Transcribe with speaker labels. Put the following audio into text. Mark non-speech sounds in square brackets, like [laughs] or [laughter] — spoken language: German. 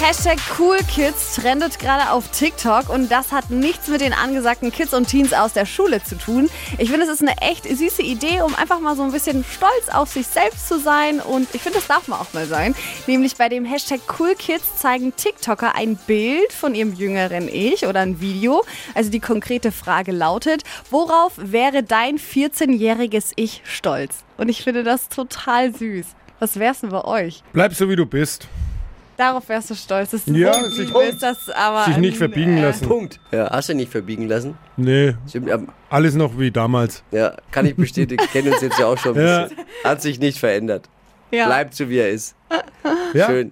Speaker 1: Hashtag CoolKids trendet gerade auf TikTok und das hat nichts mit den angesagten Kids und Teens aus der Schule zu tun. Ich finde, es ist eine echt süße Idee, um einfach mal so ein bisschen stolz auf sich selbst zu sein und ich finde, das darf man auch mal sein. Nämlich bei dem Hashtag CoolKids zeigen TikToker ein Bild von ihrem jüngeren Ich oder ein Video. Also die konkrete Frage lautet, worauf wäre dein 14-jähriges Ich stolz? Und ich finde das total süß. Was wär's denn bei euch?
Speaker 2: Bleib so wie du bist.
Speaker 1: Darauf wärst du stolz, dass du
Speaker 2: Ja,
Speaker 1: so
Speaker 2: sich-
Speaker 1: bist, das aber
Speaker 2: Sich nicht verbiegen
Speaker 1: äh,
Speaker 2: lassen.
Speaker 3: Punkt. Ja, hast du nicht verbiegen lassen?
Speaker 2: Nee,
Speaker 3: Stimmt, ja,
Speaker 2: alles noch wie damals.
Speaker 3: ja, kann ich bestätigen. [laughs] Kennen uns jetzt ja auch schon ein
Speaker 2: Ja.
Speaker 3: bisschen. Hat sich nicht verändert.
Speaker 1: Ja.
Speaker 3: Bleibt so wie er ist.
Speaker 2: Ja?
Speaker 3: Schön.